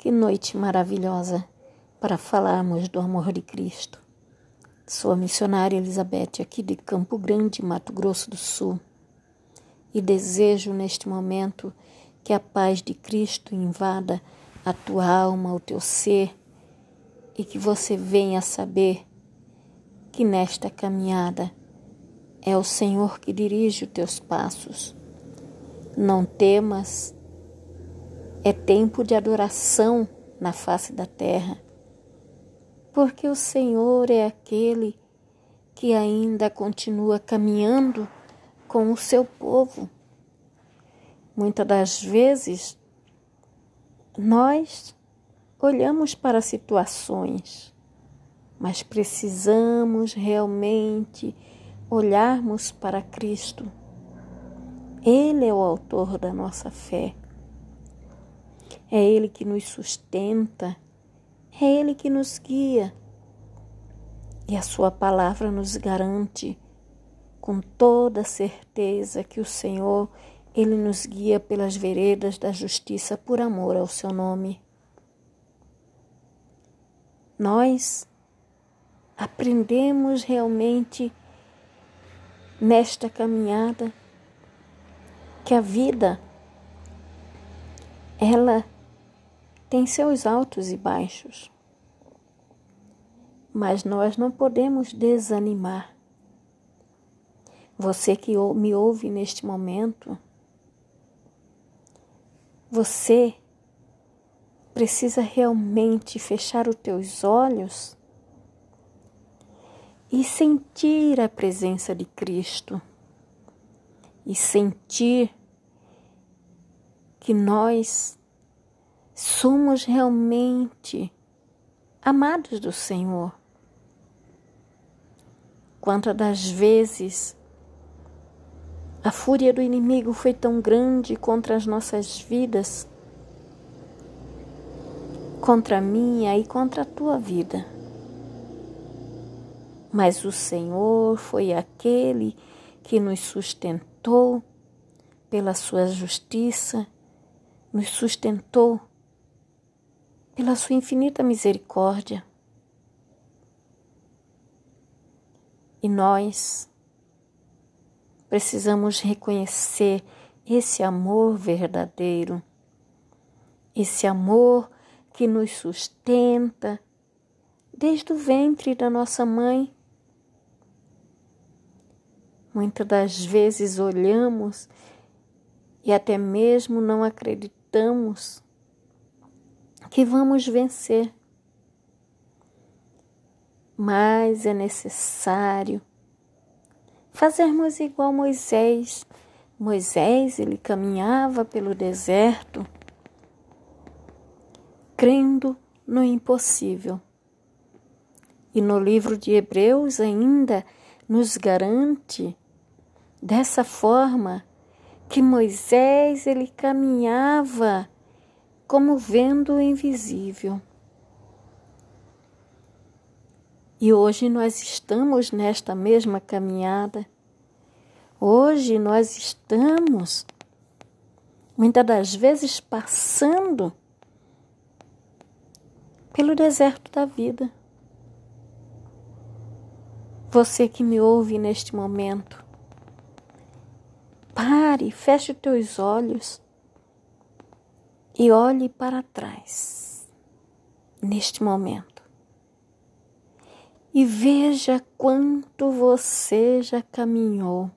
Que noite maravilhosa para falarmos do amor de Cristo. Sou a missionária Elizabeth, aqui de Campo Grande, Mato Grosso do Sul, e desejo neste momento que a paz de Cristo invada a tua alma, o teu ser, e que você venha saber que nesta caminhada é o Senhor que dirige os teus passos. Não temas, é tempo de adoração na face da terra, porque o Senhor é aquele que ainda continua caminhando com o seu povo. Muitas das vezes, nós olhamos para situações, mas precisamos realmente olharmos para Cristo. Ele é o autor da nossa fé. É Ele que nos sustenta, é Ele que nos guia. E a Sua palavra nos garante com toda certeza que o Senhor, Ele nos guia pelas veredas da justiça por amor ao Seu nome. Nós aprendemos realmente nesta caminhada que a vida ela tem seus altos e baixos. Mas nós não podemos desanimar. Você que me ouve neste momento, você precisa realmente fechar os teus olhos e sentir a presença de Cristo e sentir que nós somos realmente amados do Senhor. Quantas das vezes a fúria do inimigo foi tão grande contra as nossas vidas, contra a minha e contra a tua vida. Mas o Senhor foi aquele que nos sustentou pela sua justiça nos sustentou pela sua infinita misericórdia. E nós precisamos reconhecer esse amor verdadeiro, esse amor que nos sustenta desde o ventre da nossa mãe. Muitas das vezes olhamos e até mesmo não acreditamos que vamos vencer. Mas é necessário fazermos igual Moisés. Moisés, ele caminhava pelo deserto, crendo no impossível. E no livro de Hebreus ainda nos garante dessa forma que Moisés ele caminhava como vendo o invisível. E hoje nós estamos nesta mesma caminhada. Hoje nós estamos, muitas das vezes, passando pelo deserto da vida. Você que me ouve neste momento, Pare, feche os teus olhos e olhe para trás neste momento. E veja quanto você já caminhou.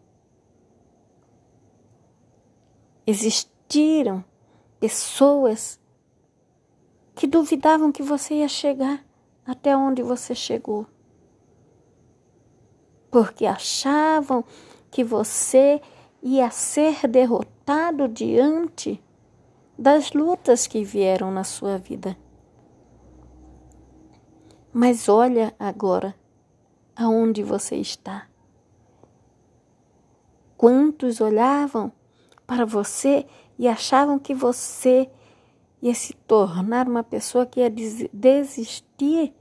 Existiram pessoas que duvidavam que você ia chegar até onde você chegou. Porque achavam que você ia ser derrotado diante das lutas que vieram na sua vida. Mas olha agora aonde você está. Quantos olhavam para você e achavam que você ia se tornar uma pessoa que ia desistir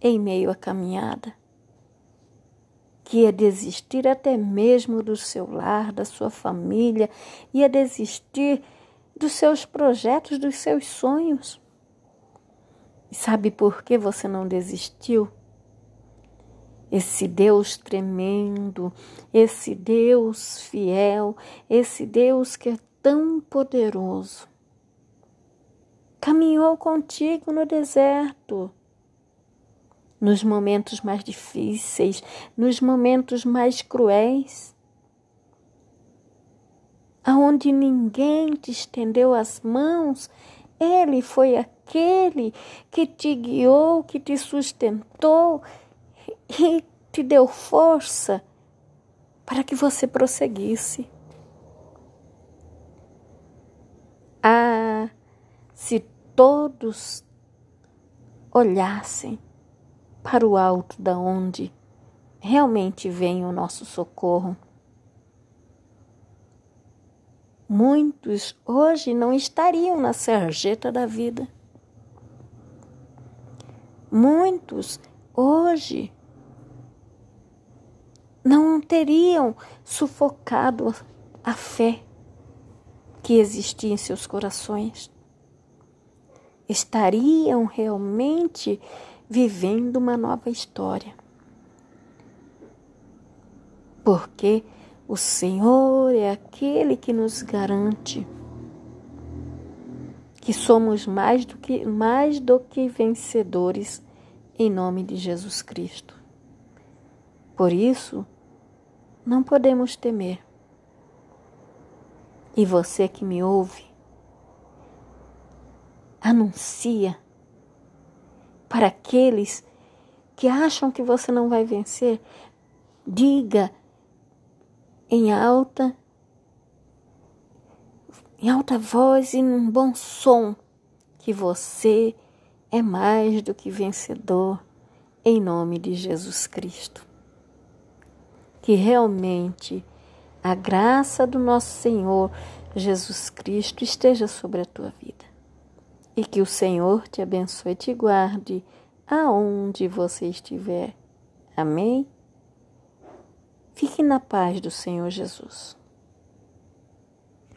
em meio à caminhada? que ia desistir até mesmo do seu lar, da sua família, ia desistir dos seus projetos, dos seus sonhos. E sabe por que você não desistiu? Esse Deus tremendo, esse Deus fiel, esse Deus que é tão poderoso, caminhou contigo no deserto, nos momentos mais difíceis, nos momentos mais cruéis, aonde ninguém te estendeu as mãos, ele foi aquele que te guiou, que te sustentou e te deu força para que você prosseguisse. Ah, se todos olhassem para o alto da onde realmente vem o nosso socorro. Muitos hoje não estariam na sarjeta da vida. Muitos hoje não teriam sufocado a fé que existia em seus corações. Estariam realmente vivendo uma nova história. Porque o Senhor é aquele que nos garante que somos mais do que mais do que vencedores em nome de Jesus Cristo. Por isso, não podemos temer. E você que me ouve, anuncia para aqueles que acham que você não vai vencer, diga em alta em alta voz e num bom som que você é mais do que vencedor em nome de Jesus Cristo que realmente a graça do nosso Senhor Jesus Cristo esteja sobre a tua vida. E que o Senhor te abençoe e te guarde aonde você estiver. Amém? Fique na paz do Senhor Jesus.